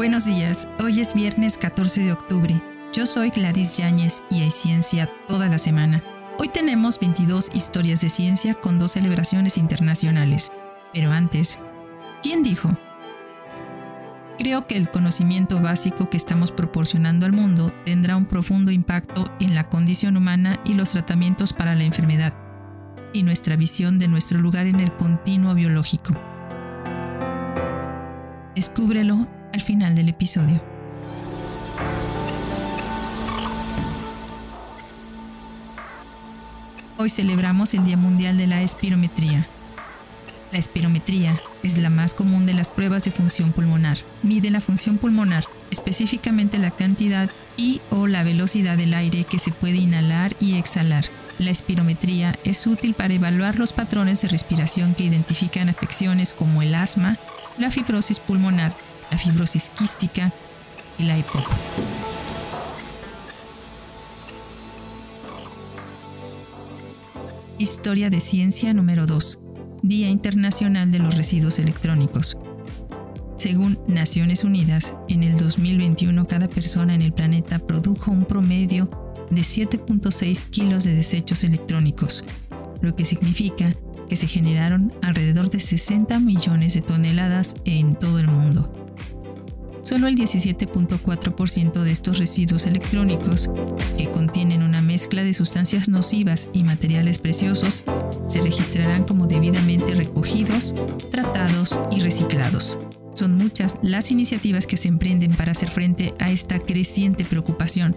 Buenos días, hoy es viernes 14 de octubre. Yo soy Gladys Yáñez y hay ciencia toda la semana. Hoy tenemos 22 historias de ciencia con dos celebraciones internacionales. Pero antes, ¿quién dijo? Creo que el conocimiento básico que estamos proporcionando al mundo tendrá un profundo impacto en la condición humana y los tratamientos para la enfermedad, y nuestra visión de nuestro lugar en el continuo biológico. Descúbrelo al final del episodio. Hoy celebramos el Día Mundial de la Espirometría. La espirometría es la más común de las pruebas de función pulmonar. Mide la función pulmonar, específicamente la cantidad y o la velocidad del aire que se puede inhalar y exhalar. La espirometría es útil para evaluar los patrones de respiración que identifican afecciones como el asma, la fibrosis pulmonar, la fibrosis quística y la EPOC. Historia de Ciencia número 2. Día Internacional de los Residuos Electrónicos. Según Naciones Unidas, en el 2021 cada persona en el planeta produjo un promedio de 7.6 kilos de desechos electrónicos, lo que significa que se generaron alrededor de 60 millones de toneladas en todo el mundo. Solo el 17.4% de estos residuos electrónicos, que contienen una mezcla de sustancias nocivas y materiales preciosos, se registrarán como debidamente recogidos, tratados y reciclados. Son muchas las iniciativas que se emprenden para hacer frente a esta creciente preocupación,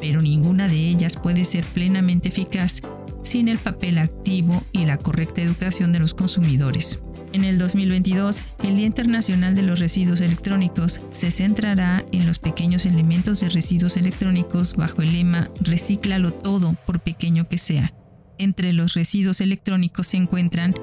pero ninguna de ellas puede ser plenamente eficaz sin el papel activo y la correcta educación de los consumidores. En el 2022, el Día Internacional de los Residuos Electrónicos se centrará en los pequeños elementos de residuos electrónicos bajo el lema Recíclalo todo, por pequeño que sea. Entre los residuos electrónicos se encuentran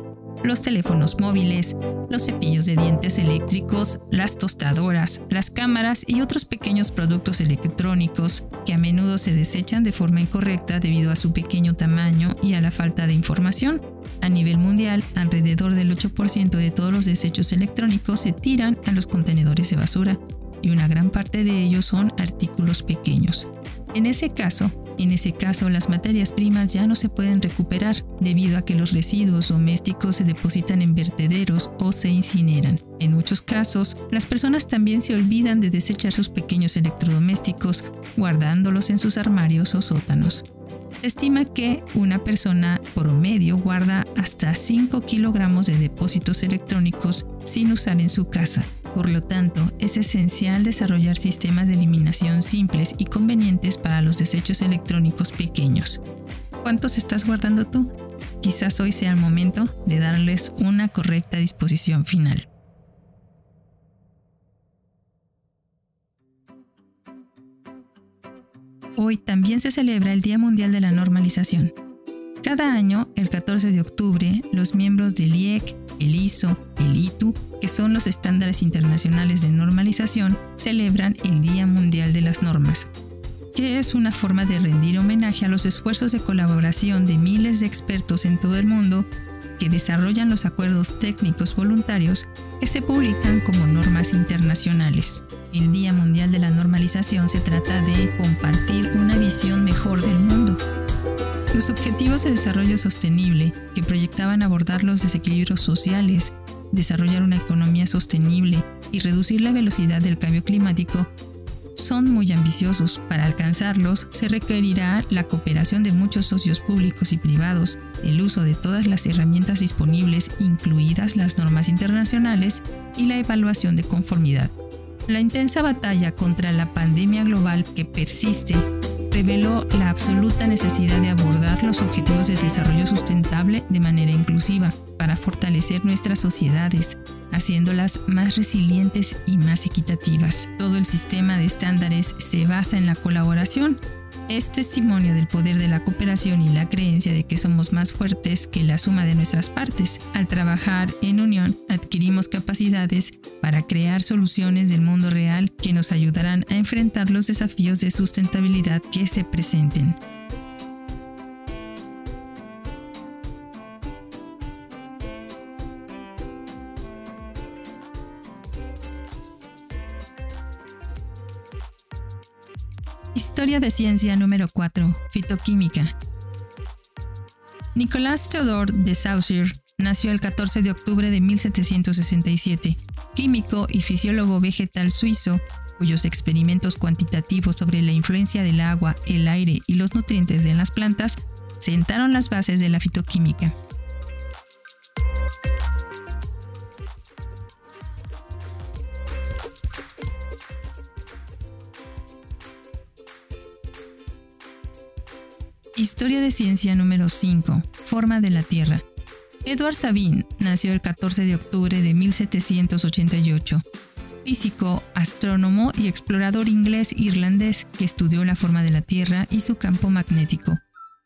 los teléfonos móviles, los cepillos de dientes eléctricos, las tostadoras, las cámaras y otros pequeños productos electrónicos que a menudo se desechan de forma incorrecta debido a su pequeño tamaño y a la falta de información. A nivel mundial, alrededor del 8% de todos los desechos electrónicos se tiran a los contenedores de basura y una gran parte de ellos son artículos pequeños. En ese caso, en ese caso, las materias primas ya no se pueden recuperar debido a que los residuos domésticos se depositan en vertederos o se incineran. En muchos casos, las personas también se olvidan de desechar sus pequeños electrodomésticos guardándolos en sus armarios o sótanos. Se estima que una persona promedio guarda hasta 5 kilogramos de depósitos electrónicos sin usar en su casa. Por lo tanto, es esencial desarrollar sistemas de eliminación simples y convenientes para los desechos electrónicos pequeños. ¿Cuántos estás guardando tú? Quizás hoy sea el momento de darles una correcta disposición final. Hoy también se celebra el Día Mundial de la Normalización. Cada año, el 14 de octubre, los miembros del IEC, el ISO, el ITU, que son los estándares internacionales de normalización, celebran el Día Mundial de las Normas, que es una forma de rendir homenaje a los esfuerzos de colaboración de miles de expertos en todo el mundo que desarrollan los acuerdos técnicos voluntarios que se publican como normas internacionales. El Día Mundial de la Normalización se trata de compartir una visión mejor del mundo los Objetivos de Desarrollo Sostenible, que proyectaban abordar los desequilibrios sociales, desarrollar una economía sostenible y reducir la velocidad del cambio climático, son muy ambiciosos. Para alcanzarlos se requerirá la cooperación de muchos socios públicos y privados, el uso de todas las herramientas disponibles, incluidas las normas internacionales, y la evaluación de conformidad. La intensa batalla contra la pandemia global que persiste reveló la absoluta necesidad de abordar los objetivos de desarrollo sustentable de manera inclusiva para fortalecer nuestras sociedades, haciéndolas más resilientes y más equitativas. Todo el sistema de estándares se basa en la colaboración es testimonio del poder de la cooperación y la creencia de que somos más fuertes que la suma de nuestras partes. Al trabajar en unión, adquirimos capacidades para crear soluciones del mundo real que nos ayudarán a enfrentar los desafíos de sustentabilidad que se presenten. Historia de ciencia número 4. Fitoquímica. Nicolas Theodore de Saussure nació el 14 de octubre de 1767, químico y fisiólogo vegetal suizo, cuyos experimentos cuantitativos sobre la influencia del agua, el aire y los nutrientes en las plantas sentaron las bases de la fitoquímica. Historia de ciencia número 5. Forma de la Tierra. Edward Sabine nació el 14 de octubre de 1788. Físico, astrónomo y explorador inglés-irlandés que estudió la forma de la Tierra y su campo magnético.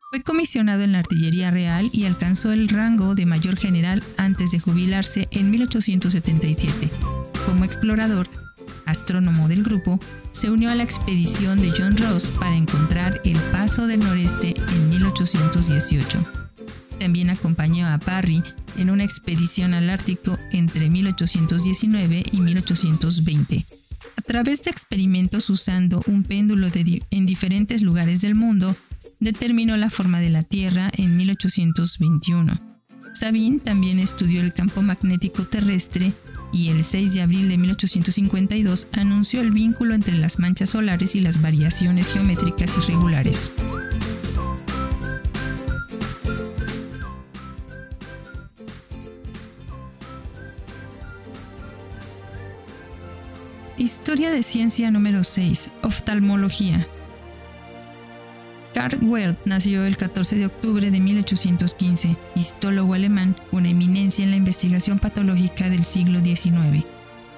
Fue comisionado en la Artillería Real y alcanzó el rango de mayor general antes de jubilarse en 1877. Como explorador, astrónomo del grupo, se unió a la expedición de John Ross para encontrar el Paso del Noreste en 1818. También acompañó a Parry en una expedición al Ártico entre 1819 y 1820. A través de experimentos usando un péndulo en diferentes lugares del mundo, determinó la forma de la Tierra en 1821. Sabine también estudió el campo magnético terrestre y el 6 de abril de 1852 anunció el vínculo entre las manchas solares y las variaciones geométricas irregulares. Historia de ciencia número 6. Oftalmología. Karl Werth nació el 14 de octubre de 1815, histólogo alemán, una eminencia en la investigación patológica del siglo XIX.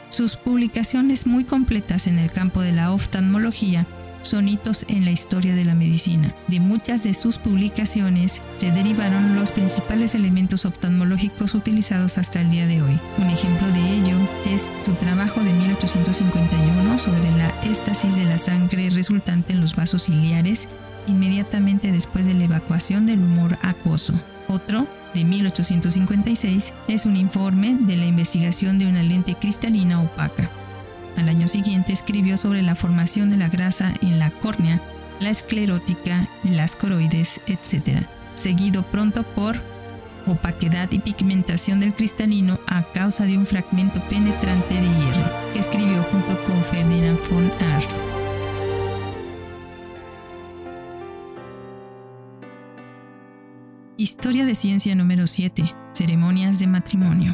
Sus publicaciones muy completas en el campo de la oftalmología son hitos en la historia de la medicina. De muchas de sus publicaciones se derivaron los principales elementos oftalmológicos utilizados hasta el día de hoy. Un ejemplo de ello es su trabajo de 1851 sobre la éstasis de la sangre resultante en los vasos ciliares inmediatamente después de la evacuación del humor acuoso. Otro, de 1856, es un informe de la investigación de una lente cristalina opaca. Al año siguiente escribió sobre la formación de la grasa en la córnea, la esclerótica, las coroides, etc., seguido pronto por opaquedad y pigmentación del cristalino a causa de un fragmento penetrante de hierro, que escribió junto con Ferdinand von Arsch. Historia de ciencia número 7. Ceremonias de matrimonio.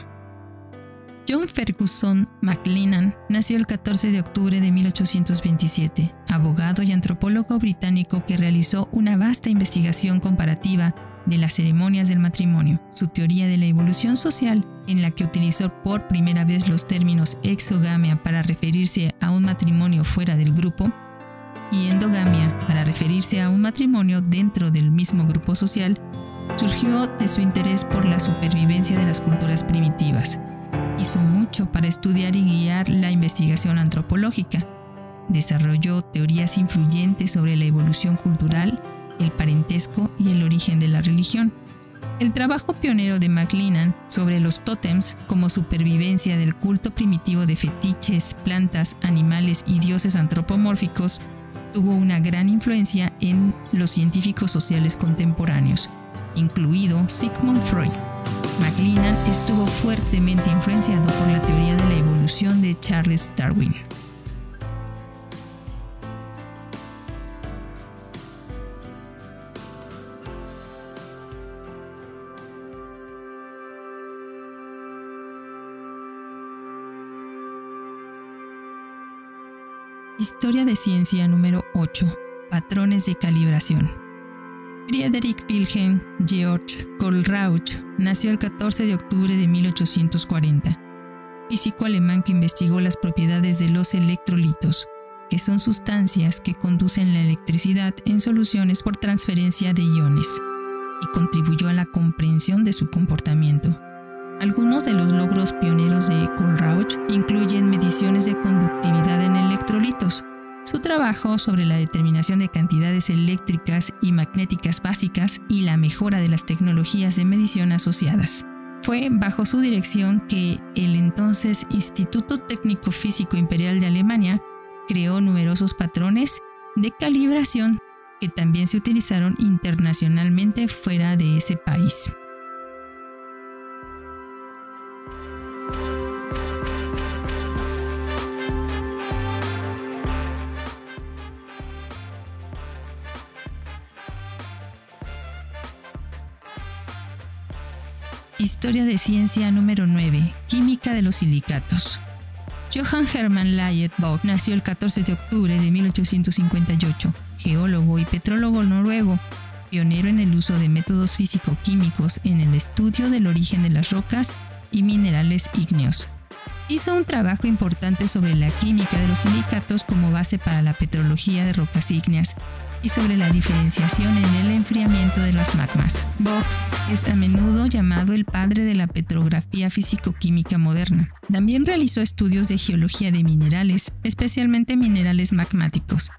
John Ferguson McLennan nació el 14 de octubre de 1827, abogado y antropólogo británico que realizó una vasta investigación comparativa de las ceremonias del matrimonio, su teoría de la evolución social, en la que utilizó por primera vez los términos exogamia para referirse a un matrimonio fuera del grupo y endogamia para referirse a un matrimonio dentro del mismo grupo social, surgió de su interés por la supervivencia de las culturas primitivas. Hizo mucho para estudiar y guiar la investigación antropológica. Desarrolló teorías influyentes sobre la evolución cultural, el parentesco y el origen de la religión. El trabajo pionero de MacLennan sobre los tótems como supervivencia del culto primitivo de fetiches, plantas, animales y dioses antropomórficos tuvo una gran influencia en los científicos sociales contemporáneos, incluido Sigmund Freud. McLennan estuvo fuertemente influenciado por la teoría de la evolución de Charles Darwin. Historia de ciencia número 8. Patrones de calibración. Friedrich Wilhelm Georg Kohlrausch nació el 14 de octubre de 1840, físico alemán que investigó las propiedades de los electrolitos, que son sustancias que conducen la electricidad en soluciones por transferencia de iones, y contribuyó a la comprensión de su comportamiento. Algunos de los logros pioneros de Kohlrausch incluyen mediciones de conductividad en electrolitos, su trabajo sobre la determinación de cantidades eléctricas y magnéticas básicas y la mejora de las tecnologías de medición asociadas. Fue bajo su dirección que el entonces Instituto Técnico Físico Imperial de Alemania creó numerosos patrones de calibración que también se utilizaron internacionalmente fuera de ese país. Historia de ciencia número 9. Química de los silicatos. Johann Hermann Layet nació el 14 de octubre de 1858, geólogo y petrólogo noruego, pionero en el uso de métodos físico-químicos en el estudio del origen de las rocas y minerales ígneos. Hizo un trabajo importante sobre la química de los silicatos como base para la petrología de rocas ígneas y sobre la diferenciación en el enfriamiento de los magmas. Bock es a menudo llamado el padre de la petrografía físico-química moderna. También realizó estudios de geología de minerales, especialmente minerales magmáticos.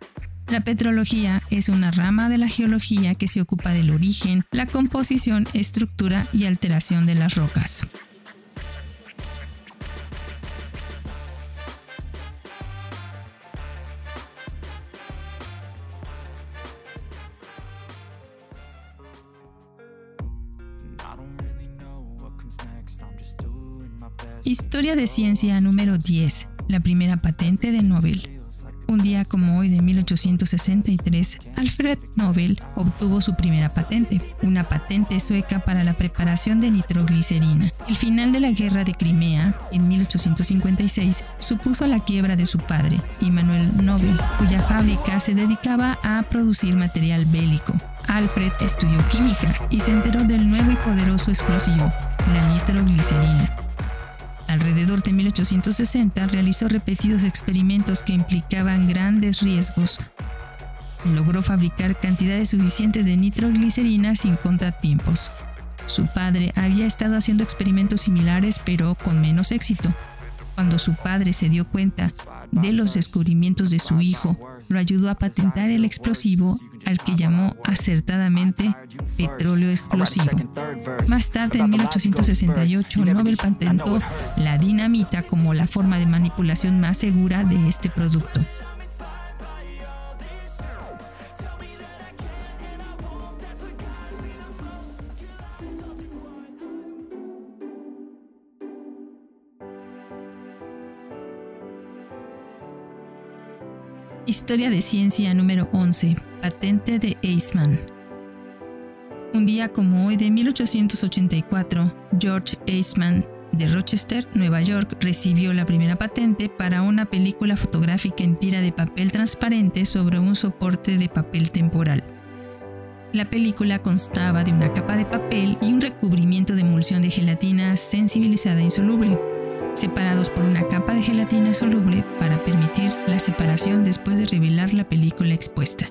La petrología es una rama de la geología que se ocupa del origen, la composición, estructura y alteración de las rocas. Historia de ciencia número 10. La primera patente de Nobel. Un día como hoy de 1863, Alfred Nobel obtuvo su primera patente, una patente sueca para la preparación de nitroglicerina. El final de la guerra de Crimea, en 1856, supuso la quiebra de su padre, Immanuel Nobel, cuya fábrica se dedicaba a producir material bélico. Alfred estudió química y se enteró del nuevo y poderoso explosivo, la nitroglicerina. Alrededor de 1860 realizó repetidos experimentos que implicaban grandes riesgos. Logró fabricar cantidades suficientes de nitroglicerina sin contratiempos. Su padre había estado haciendo experimentos similares pero con menos éxito. Cuando su padre se dio cuenta de los descubrimientos de su hijo, lo ayudó a patentar el explosivo al que llamó acertadamente petróleo explosivo. Más tarde, en 1868, Nobel patentó la dinamita como la forma de manipulación más segura de este producto. Historia de ciencia número 11. Patente de Eastman. Un día como hoy de 1884, George Eastman de Rochester, Nueva York, recibió la primera patente para una película fotográfica en tira de papel transparente sobre un soporte de papel temporal. La película constaba de una capa de papel y un recubrimiento de emulsión de gelatina sensibilizada e insoluble separados por una capa de gelatina soluble para permitir la separación después de revelar la película expuesta.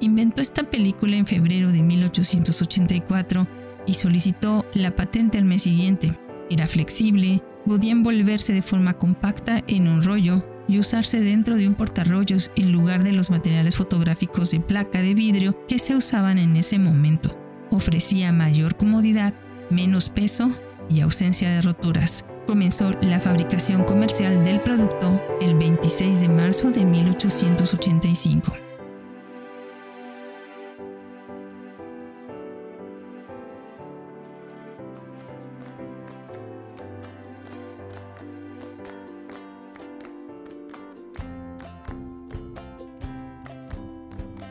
Inventó esta película en febrero de 1884 y solicitó la patente al mes siguiente. Era flexible, podía envolverse de forma compacta en un rollo y usarse dentro de un portarrollos en lugar de los materiales fotográficos de placa de vidrio que se usaban en ese momento. Ofrecía mayor comodidad, menos peso y ausencia de roturas comenzó la fabricación comercial del producto el 26 de marzo de 1885.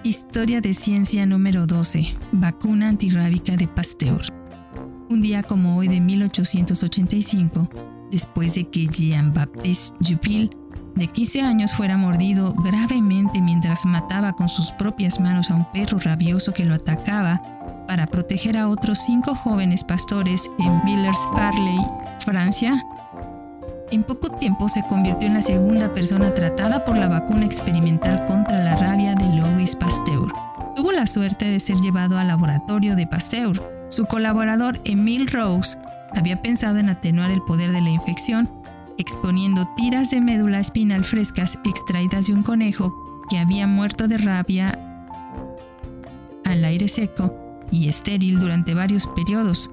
Historia de ciencia número 12. Vacuna antirrábica de Pasteur. Como hoy de 1885, después de que Jean-Baptiste Jupil, de 15 años, fuera mordido gravemente mientras mataba con sus propias manos a un perro rabioso que lo atacaba para proteger a otros cinco jóvenes pastores en Villers-Farley, Francia, en poco tiempo se convirtió en la segunda persona tratada por la vacuna experimental contra la rabia de Louis Pasteur. Tuvo la suerte de ser llevado al laboratorio de Pasteur, su colaborador Emil Rose había pensado en atenuar el poder de la infección exponiendo tiras de médula espinal frescas extraídas de un conejo que había muerto de rabia al aire seco y estéril durante varios periodos.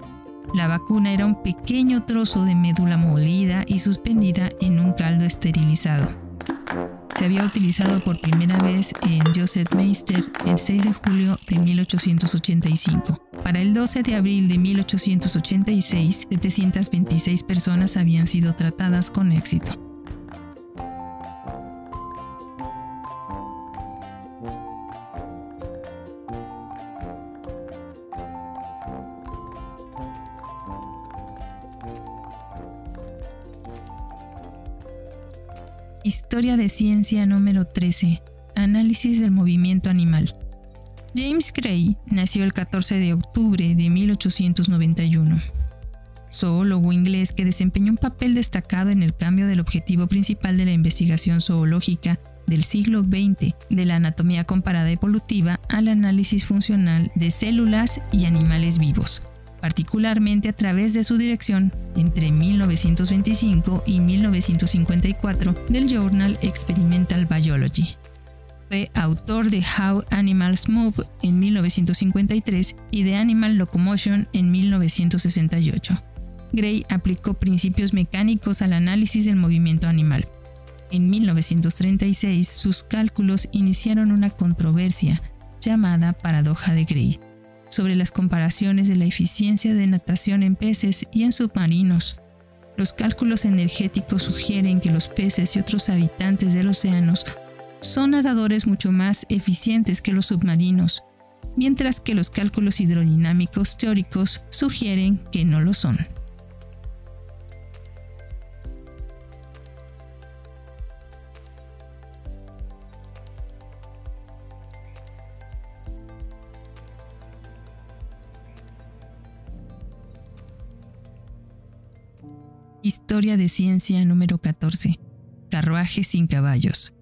La vacuna era un pequeño trozo de médula molida y suspendida en un caldo esterilizado. Se había utilizado por primera vez en Joseph Meister el 6 de julio de 1885. Para el 12 de abril de 1886, 726 personas habían sido tratadas con éxito. Historia de Ciencia número 13. Análisis del movimiento animal. James Gray nació el 14 de octubre de 1891. Zoólogo inglés que desempeñó un papel destacado en el cambio del objetivo principal de la investigación zoológica del siglo XX de la anatomía comparada evolutiva al análisis funcional de células y animales vivos particularmente a través de su dirección entre 1925 y 1954 del Journal Experimental Biology. Fue autor de How Animals Move en 1953 y de Animal Locomotion en 1968. Gray aplicó principios mecánicos al análisis del movimiento animal. En 1936, sus cálculos iniciaron una controversia llamada paradoja de Gray, sobre las comparaciones de la eficiencia de natación en peces y en submarinos. Los cálculos energéticos sugieren que los peces y otros habitantes de los océanos son nadadores mucho más eficientes que los submarinos, mientras que los cálculos hidrodinámicos teóricos sugieren que no lo son. Historia de Ciencia número 14. Carruaje sin caballos.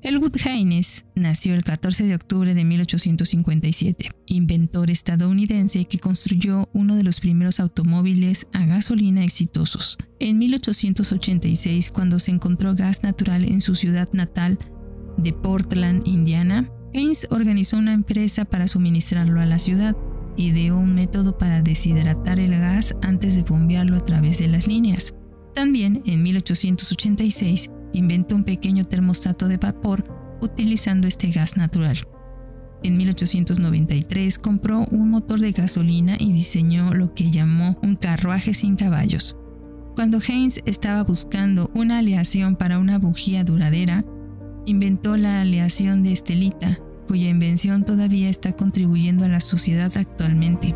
Elwood Haynes nació el 14 de octubre de 1857, inventor estadounidense que construyó uno de los primeros automóviles a gasolina exitosos. En 1886, cuando se encontró gas natural en su ciudad natal de Portland, Indiana, Haynes organizó una empresa para suministrarlo a la ciudad ideó un método para deshidratar el gas antes de bombearlo a través de las líneas. También, en 1886, inventó un pequeño termostato de vapor utilizando este gas natural. En 1893 compró un motor de gasolina y diseñó lo que llamó un carruaje sin caballos. Cuando Haynes estaba buscando una aleación para una bujía duradera, inventó la aleación de estelita, cuya invención todavía está contribuyendo a la sociedad actualmente.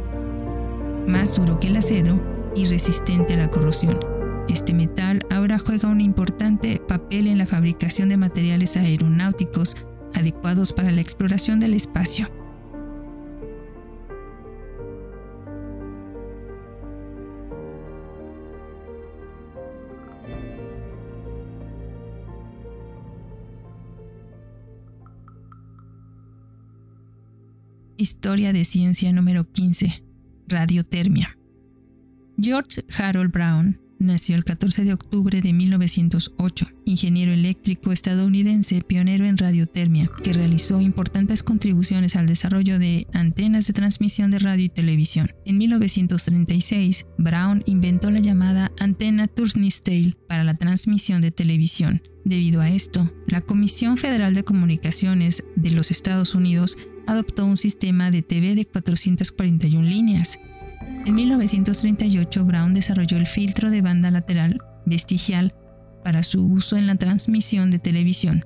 Más duro que el acero y resistente a la corrosión. Este metal ahora juega un importante papel en la fabricación de materiales aeronáuticos adecuados para la exploración del espacio. Historia de Ciencia número 15. Radiotermia. George Harold Brown nació el 14 de octubre de 1908, ingeniero eléctrico estadounidense pionero en radiotermia, que realizó importantes contribuciones al desarrollo de antenas de transmisión de radio y televisión. En 1936, Brown inventó la llamada antena Turnstile para la transmisión de televisión. Debido a esto, la Comisión Federal de Comunicaciones de los Estados Unidos adoptó un sistema de TV de 441 líneas. En 1938, Brown desarrolló el filtro de banda lateral vestigial para su uso en la transmisión de televisión,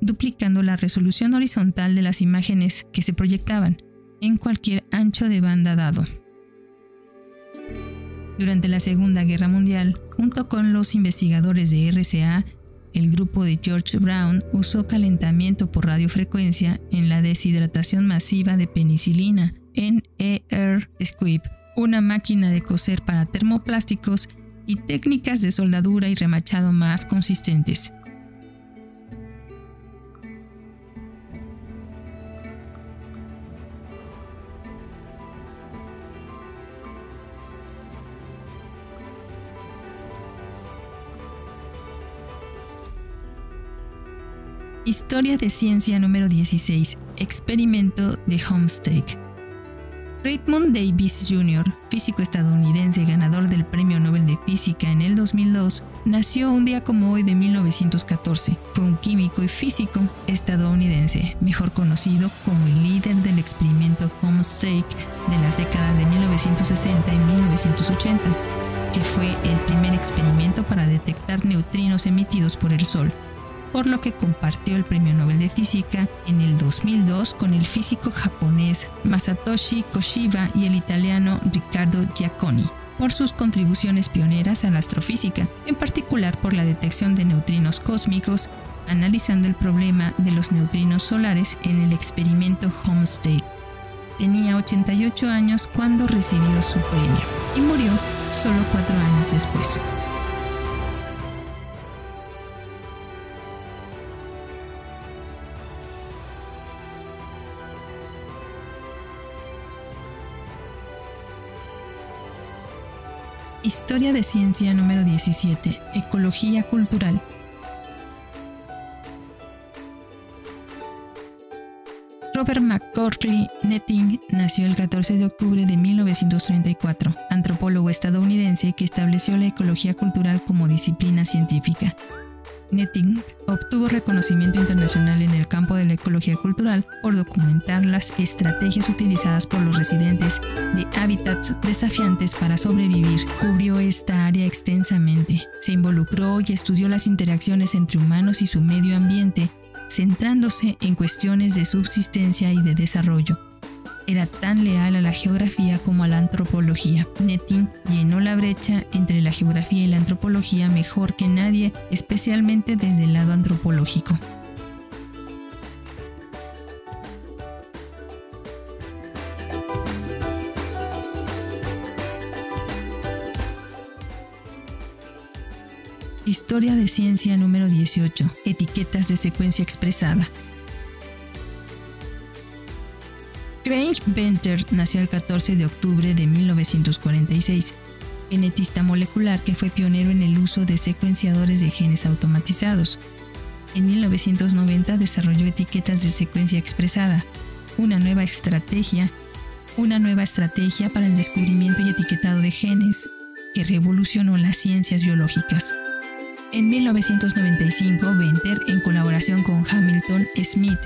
duplicando la resolución horizontal de las imágenes que se proyectaban en cualquier ancho de banda dado. Durante la Segunda Guerra Mundial, junto con los investigadores de RCA, el grupo de George Brown usó calentamiento por radiofrecuencia en la deshidratación masiva de penicilina en ER Squib, una máquina de coser para termoplásticos y técnicas de soldadura y remachado más consistentes. Historia de ciencia número 16. Experimento de Homestake. Raymond Davis Jr., físico estadounidense ganador del Premio Nobel de Física en el 2002, nació un día como hoy de 1914. Fue un químico y físico estadounidense, mejor conocido como el líder del experimento Homestake de las décadas de 1960 y 1980, que fue el primer experimento para detectar neutrinos emitidos por el Sol por lo que compartió el Premio Nobel de Física en el 2002 con el físico japonés Masatoshi Koshiba y el italiano Riccardo Giacconi por sus contribuciones pioneras a la astrofísica, en particular por la detección de neutrinos cósmicos, analizando el problema de los neutrinos solares en el experimento Homestake. Tenía 88 años cuando recibió su premio y murió solo cuatro años después. Historia de Ciencia número 17. Ecología Cultural. Robert McCorkley Netting nació el 14 de octubre de 1934, antropólogo estadounidense que estableció la ecología cultural como disciplina científica. Netting obtuvo reconocimiento internacional en el campo de la ecología cultural por documentar las estrategias utilizadas por los residentes de hábitats desafiantes para sobrevivir. Cubrió esta área extensamente. Se involucró y estudió las interacciones entre humanos y su medio ambiente, centrándose en cuestiones de subsistencia y de desarrollo era tan leal a la geografía como a la antropología. Netting llenó la brecha entre la geografía y la antropología mejor que nadie, especialmente desde el lado antropológico. Historia de ciencia número 18. Etiquetas de secuencia expresada. Craig Venter nació el 14 de octubre de 1946, genetista molecular que fue pionero en el uso de secuenciadores de genes automatizados. En 1990 desarrolló etiquetas de secuencia expresada, una nueva estrategia, una nueva estrategia para el descubrimiento y etiquetado de genes que revolucionó las ciencias biológicas. En 1995, Venter, en colaboración con Hamilton Smith,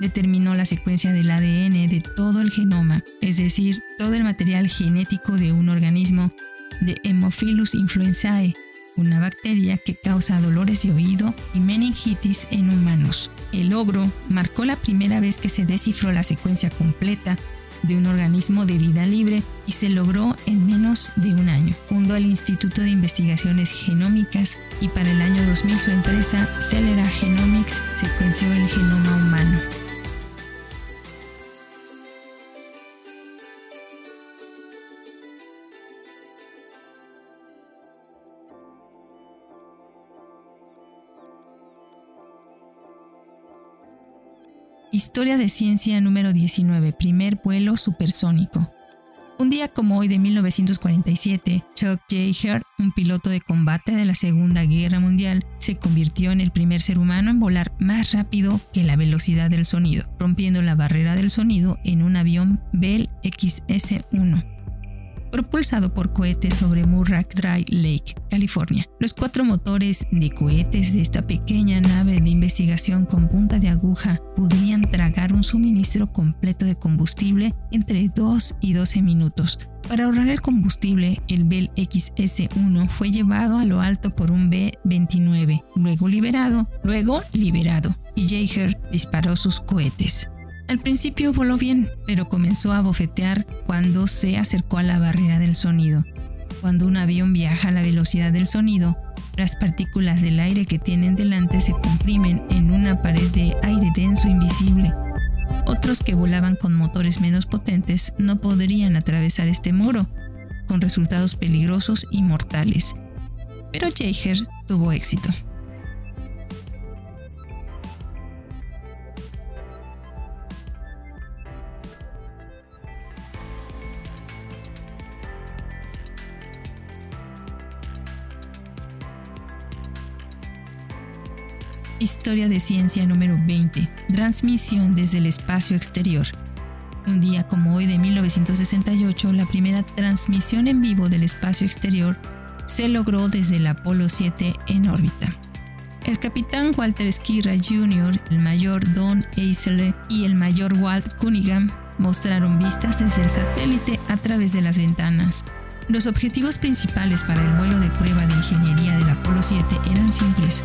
determinó la secuencia del ADN de todo el genoma, es decir, todo el material genético de un organismo de Hemophilus influenzae, una bacteria que causa dolores de oído y meningitis en humanos. El logro marcó la primera vez que se descifró la secuencia completa de un organismo de vida libre y se logró en menos de un año. Fundó el Instituto de Investigaciones Genómicas y para el año 2000 su empresa Celera Genomics secuenció el genoma humano. Historia de ciencia número 19, primer vuelo supersónico. Un día como hoy de 1947, Chuck Yeager, un piloto de combate de la Segunda Guerra Mundial, se convirtió en el primer ser humano en volar más rápido que la velocidad del sonido, rompiendo la barrera del sonido en un avión Bell XS-1 propulsado por cohetes sobre Murrack Dry Lake, California. Los cuatro motores de cohetes de esta pequeña nave de investigación con punta de aguja podrían tragar un suministro completo de combustible entre 2 y 12 minutos. Para ahorrar el combustible, el Bell XS-1 fue llevado a lo alto por un B-29, luego liberado, luego liberado, y Jaeger disparó sus cohetes. Al principio voló bien, pero comenzó a bofetear cuando se acercó a la barrera del sonido. Cuando un avión viaja a la velocidad del sonido, las partículas del aire que tienen delante se comprimen en una pared de aire denso invisible. Otros que volaban con motores menos potentes no podrían atravesar este muro, con resultados peligrosos y mortales. Pero Jaeger tuvo éxito. Historia de Ciencia número 20. Transmisión desde el espacio exterior. Un día como hoy de 1968, la primera transmisión en vivo del espacio exterior se logró desde el Apolo 7 en órbita. El capitán Walter Skirra Jr., el mayor Don Eisele y el mayor Walt Cunningham mostraron vistas desde el satélite a través de las ventanas. Los objetivos principales para el vuelo de prueba de ingeniería del Apolo 7 eran simples.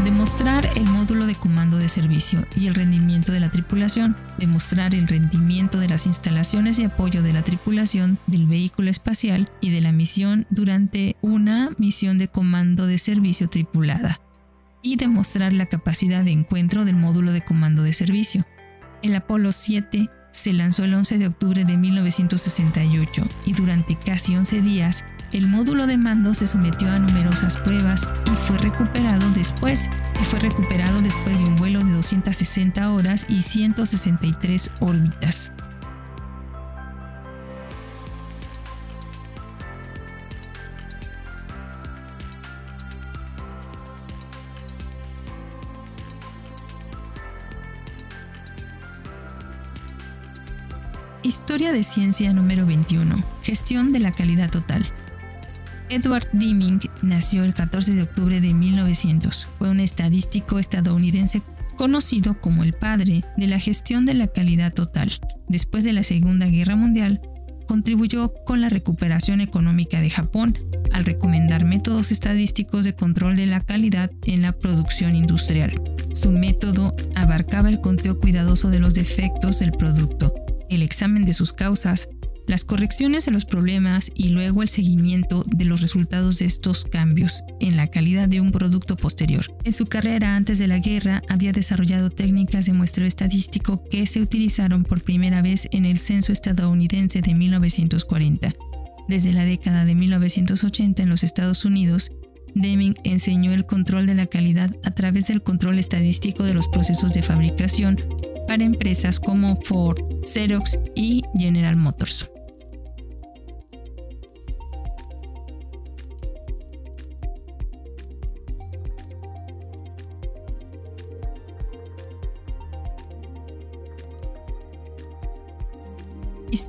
Demostrar el módulo de comando de servicio y el rendimiento de la tripulación, demostrar el rendimiento de las instalaciones de apoyo de la tripulación del vehículo espacial y de la misión durante una misión de comando de servicio tripulada, y demostrar la capacidad de encuentro del módulo de comando de servicio. El Apolo 7 se lanzó el 11 de octubre de 1968 y durante casi 11 días el módulo de mando se sometió a numerosas pruebas y fue recuperado después y fue recuperado después de un vuelo de 260 horas y 163 órbitas. Historia de ciencia número 21. Gestión de la calidad total. Edward Deming nació el 14 de octubre de 1900. Fue un estadístico estadounidense conocido como el padre de la gestión de la calidad total. Después de la Segunda Guerra Mundial, contribuyó con la recuperación económica de Japón al recomendar métodos estadísticos de control de la calidad en la producción industrial. Su método abarcaba el conteo cuidadoso de los defectos del producto, el examen de sus causas, las correcciones de los problemas y luego el seguimiento de los resultados de estos cambios en la calidad de un producto posterior. En su carrera antes de la guerra había desarrollado técnicas de muestreo estadístico que se utilizaron por primera vez en el censo estadounidense de 1940. Desde la década de 1980 en los Estados Unidos, Deming enseñó el control de la calidad a través del control estadístico de los procesos de fabricación para empresas como Ford, Xerox y General Motors.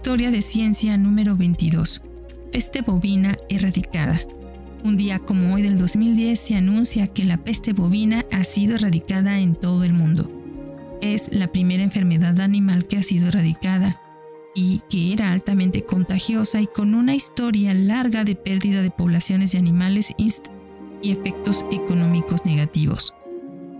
Historia de ciencia número 22. Peste bovina erradicada. Un día como hoy del 2010 se anuncia que la peste bovina ha sido erradicada en todo el mundo. Es la primera enfermedad animal que ha sido erradicada y que era altamente contagiosa y con una historia larga de pérdida de poblaciones de animales y efectos económicos negativos.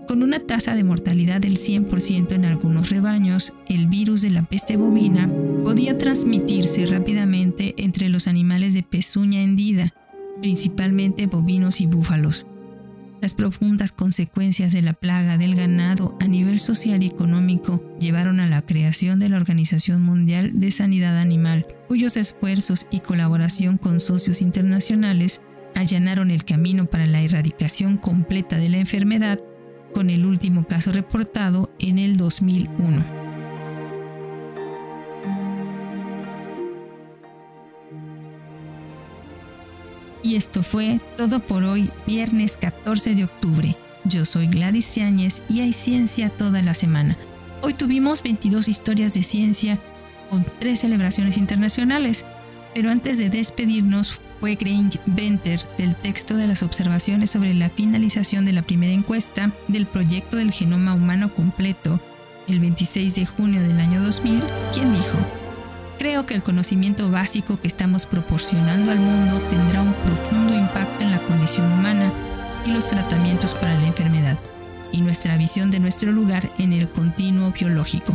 Con una tasa de mortalidad del 100% en algunos rebaños, el virus de la peste bovina podía transmitirse rápidamente entre los animales de pezuña hendida, principalmente bovinos y búfalos. Las profundas consecuencias de la plaga del ganado a nivel social y económico llevaron a la creación de la Organización Mundial de Sanidad Animal, cuyos esfuerzos y colaboración con socios internacionales allanaron el camino para la erradicación completa de la enfermedad con el último caso reportado en el 2001. Y esto fue todo por hoy, viernes 14 de octubre. Yo soy Gladys Yáñez y hay ciencia toda la semana. Hoy tuvimos 22 historias de ciencia con tres celebraciones internacionales, pero antes de despedirnos fue Greg Venter del texto de las observaciones sobre la finalización de la primera encuesta del proyecto del genoma humano completo el 26 de junio del año 2000, quien dijo, Creo que el conocimiento básico que estamos proporcionando al mundo tendrá un profundo impacto en la condición humana y los tratamientos para la enfermedad, y nuestra visión de nuestro lugar en el continuo biológico.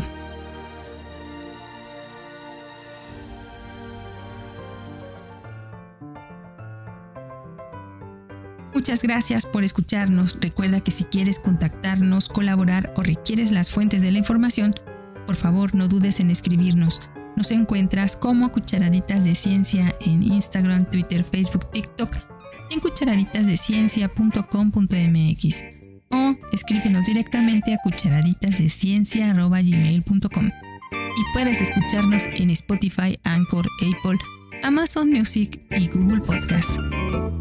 Muchas gracias por escucharnos. Recuerda que si quieres contactarnos, colaborar o requieres las fuentes de la información, por favor no dudes en escribirnos. Nos encuentras como Cucharaditas de Ciencia en Instagram, Twitter, Facebook, TikTok y en cucharaditasdeciencia.com.mx o escríbenos directamente a cucharaditasdeciencia.gmail.com y puedes escucharnos en Spotify, Anchor, Apple, Amazon Music y Google Podcast.